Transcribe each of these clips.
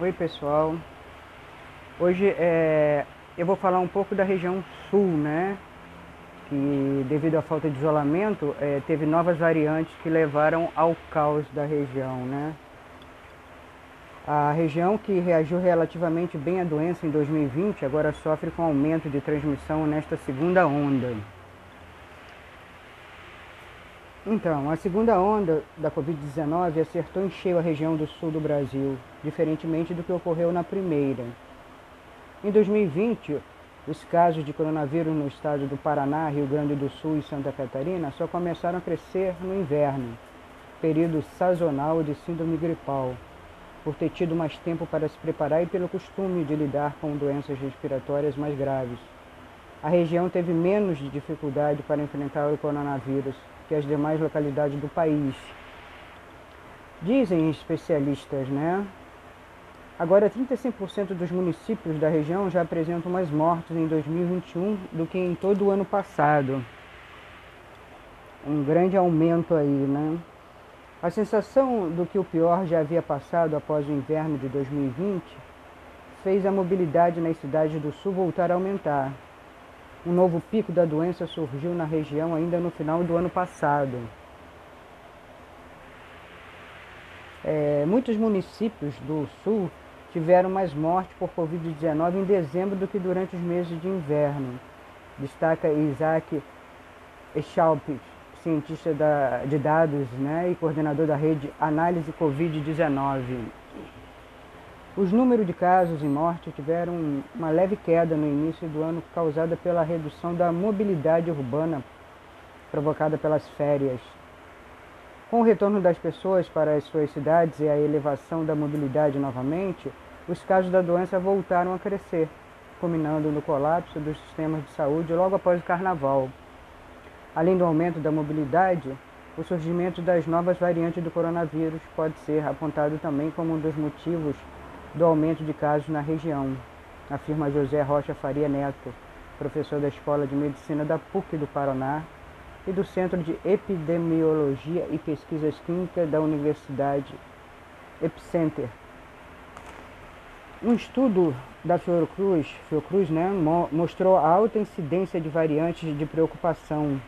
Oi pessoal, hoje é, eu vou falar um pouco da região sul, né? Que devido à falta de isolamento, é, teve novas variantes que levaram ao caos da região, né? A região que reagiu relativamente bem à doença em 2020 agora sofre com aumento de transmissão nesta segunda onda. Então, a segunda onda da Covid-19 acertou em cheio a região do sul do Brasil, diferentemente do que ocorreu na primeira. Em 2020, os casos de coronavírus no estado do Paraná, Rio Grande do Sul e Santa Catarina só começaram a crescer no inverno, período sazonal de síndrome gripal, por ter tido mais tempo para se preparar e pelo costume de lidar com doenças respiratórias mais graves. A região teve menos dificuldade para enfrentar o coronavírus que as demais localidades do país. Dizem especialistas, né? Agora, 35% dos municípios da região já apresentam mais mortes em 2021 do que em todo o ano passado. Um grande aumento aí, né? A sensação do que o pior já havia passado após o inverno de 2020 fez a mobilidade nas cidades do sul voltar a aumentar. Um novo pico da doença surgiu na região ainda no final do ano passado. É, muitos municípios do sul tiveram mais mortes por Covid-19 em dezembro do que durante os meses de inverno. Destaca Isaac Echaulp, cientista da, de dados né, e coordenador da rede Análise Covid-19. Os números de casos e mortes tiveram uma leve queda no início do ano causada pela redução da mobilidade urbana provocada pelas férias. Com o retorno das pessoas para as suas cidades e a elevação da mobilidade novamente, os casos da doença voltaram a crescer, culminando no colapso dos sistemas de saúde logo após o carnaval. Além do aumento da mobilidade, o surgimento das novas variantes do coronavírus pode ser apontado também como um dos motivos do aumento de casos na região, afirma José Rocha Faria Neto, professor da Escola de Medicina da PUC do Paraná e do Centro de Epidemiologia e Pesquisas Clínicas da Universidade Epicenter. Um estudo da Fiocruz, Fiocruz né, mostrou a alta incidência de variantes de preocupação,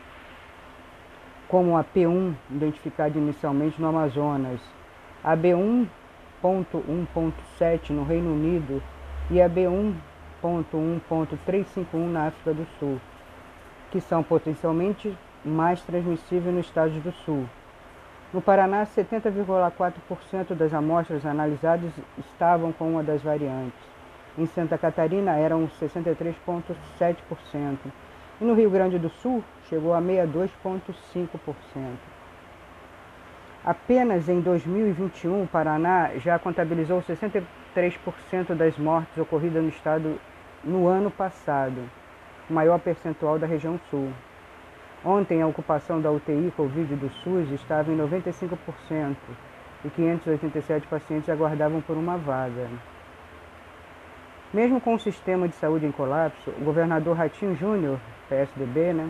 como a P1, identificada inicialmente no Amazonas, a B1 B1.1.7 no Reino Unido e a B1.1.351 na África do Sul, que são potencialmente mais transmissíveis nos Estados do Sul. No Paraná, 70,4% das amostras analisadas estavam com uma das variantes. Em Santa Catarina, eram 63,7%. E no Rio Grande do Sul, chegou a 62,5%. Apenas em 2021, o Paraná já contabilizou 63% das mortes ocorridas no estado no ano passado, o maior percentual da região sul. Ontem, a ocupação da UTI Covid do SUS estava em 95% e 587 pacientes aguardavam por uma vaga. Mesmo com o sistema de saúde em colapso, o governador Ratinho Júnior, PSDB, né,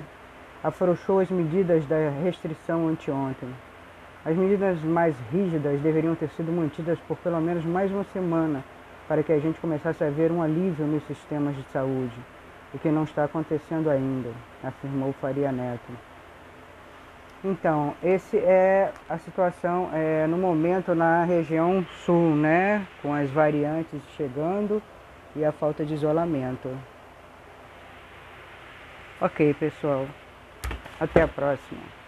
afrouxou as medidas da restrição anteontem. As medidas mais rígidas deveriam ter sido mantidas por pelo menos mais uma semana para que a gente começasse a ver um alívio nos sistemas de saúde, o que não está acontecendo ainda, afirmou Faria Neto. Então, esse é a situação é, no momento na região sul, né? Com as variantes chegando e a falta de isolamento. Ok, pessoal. Até a próxima.